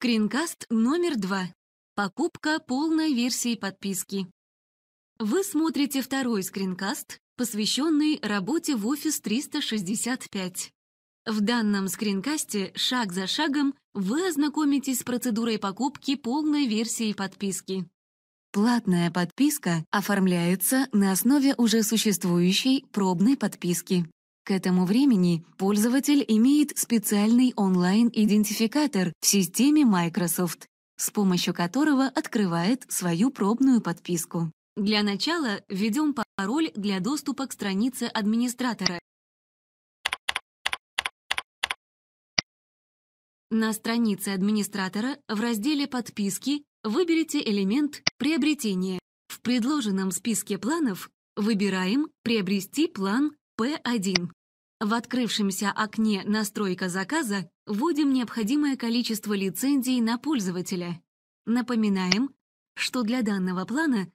Скринкаст номер два. Покупка полной версии подписки. Вы смотрите второй скринкаст, посвященный работе в Office 365. В данном скринкасте шаг за шагом вы ознакомитесь с процедурой покупки полной версии подписки. Платная подписка оформляется на основе уже существующей пробной подписки. К этому времени пользователь имеет специальный онлайн-идентификатор в системе Microsoft, с помощью которого открывает свою пробную подписку. Для начала введем пароль для доступа к странице администратора. На странице администратора в разделе «Подписки» выберите элемент «Приобретение». В предложенном списке планов выбираем «Приобрести план P1». В открывшемся окне «Настройка заказа» вводим необходимое количество лицензий на пользователя. Напоминаем, что для данного плана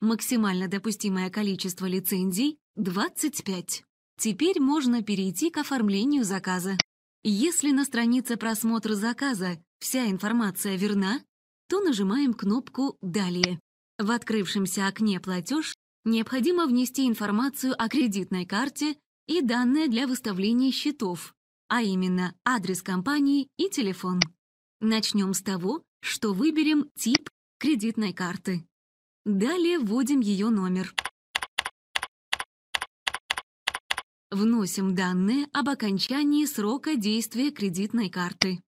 максимально допустимое количество лицензий — 25. Теперь можно перейти к оформлению заказа. Если на странице просмотра заказа вся информация верна, то нажимаем кнопку «Далее». В открывшемся окне «Платеж» необходимо внести информацию о кредитной карте и данные для выставления счетов, а именно адрес компании и телефон. Начнем с того, что выберем тип кредитной карты. Далее вводим ее номер. Вносим данные об окончании срока действия кредитной карты.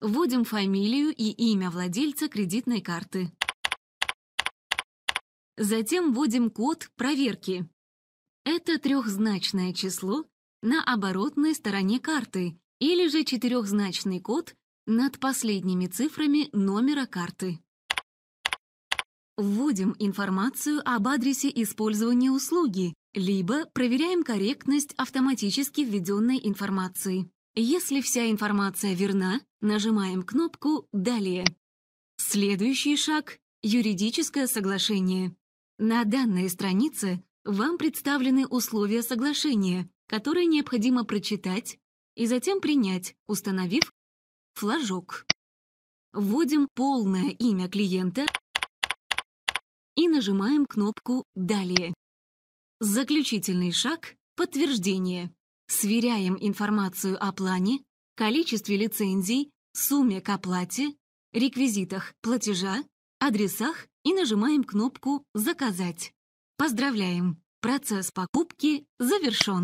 Вводим фамилию и имя владельца кредитной карты. Затем вводим код проверки. Это трехзначное число на оборотной стороне карты или же четырехзначный код над последними цифрами номера карты. Вводим информацию об адресе использования услуги, либо проверяем корректность автоматически введенной информации. Если вся информация верна, нажимаем кнопку «Далее». Следующий шаг – юридическое соглашение. На данной странице вам представлены условия соглашения, которые необходимо прочитать и затем принять, установив флажок. Вводим полное имя клиента и нажимаем кнопку «Далее». Заключительный шаг – подтверждение. Сверяем информацию о плане, количестве лицензий, сумме к оплате, реквизитах платежа, адресах и нажимаем кнопку «Заказать». Поздравляем! Процесс покупки завершен.